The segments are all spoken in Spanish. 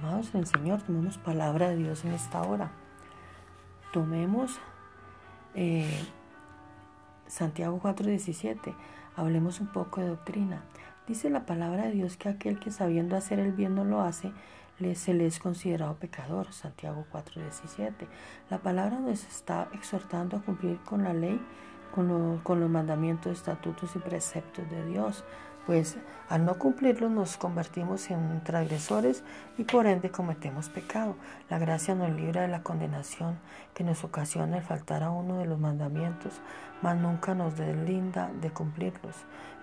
Amados en el Señor, tomemos palabra de Dios en esta hora. Tomemos eh, Santiago 4:17. Hablemos un poco de doctrina. Dice la palabra de Dios que aquel que sabiendo hacer el bien no lo hace, se le es considerado pecador. Santiago 4:17. La palabra nos está exhortando a cumplir con la ley, con, con los mandamientos, estatutos y preceptos de Dios pues al no cumplirlos nos convertimos en transgresores y por ende cometemos pecado. La gracia nos libra de la condenación que nos ocasiona el faltar a uno de los mandamientos, mas nunca nos deslinda de cumplirlos.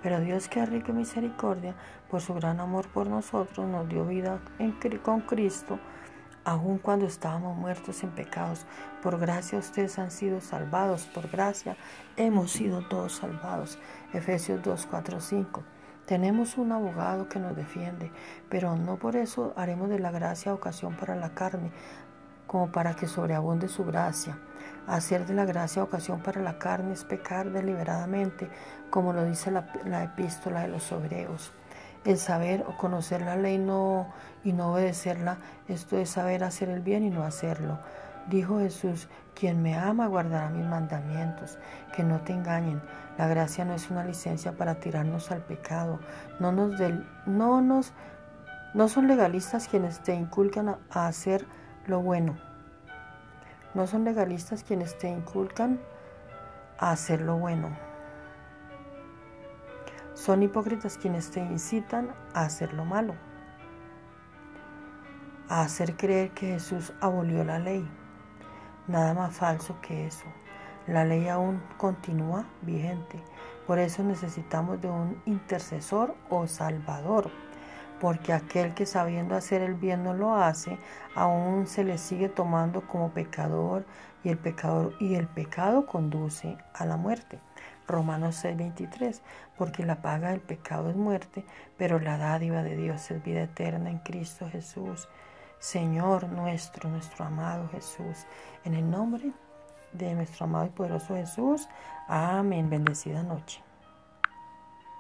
Pero Dios que es rico en misericordia, por su gran amor por nosotros, nos dio vida con Cristo, aun cuando estábamos muertos en pecados. Por gracia ustedes han sido salvados, por gracia hemos sido todos salvados. Efesios 2, 4, 5. Tenemos un abogado que nos defiende, pero no por eso haremos de la gracia ocasión para la carne, como para que sobreabunde su gracia. Hacer de la gracia ocasión para la carne es pecar deliberadamente, como lo dice la, epístola de los hebreos. El saber o conocer la ley y no obedecerla, esto es saber hacer el bien y no hacerlo. Dijo Jesús, quien me ama guardará mis mandamientos, que no te engañen. La gracia no es una licencia para tirarnos al pecado. No nos, del, no nos no son legalistas quienes te inculcan a, a hacer lo bueno. No son legalistas quienes te inculcan a hacer lo bueno. Son hipócritas quienes te incitan a hacer lo malo, a hacer creer que Jesús abolió la ley. Nada más falso que eso. La ley aún continúa vigente. Por eso necesitamos de un intercesor o salvador. Porque aquel que sabiendo hacer el bien no lo hace, aún se le sigue tomando como pecador y el pecador y el pecado conduce a la muerte. Romanos 6:23, porque la paga del pecado es muerte, pero la dádiva de Dios es vida eterna en Cristo Jesús. Señor nuestro, nuestro amado Jesús. En el nombre de nuestro amado y poderoso Jesús. Amén. Bendecida noche.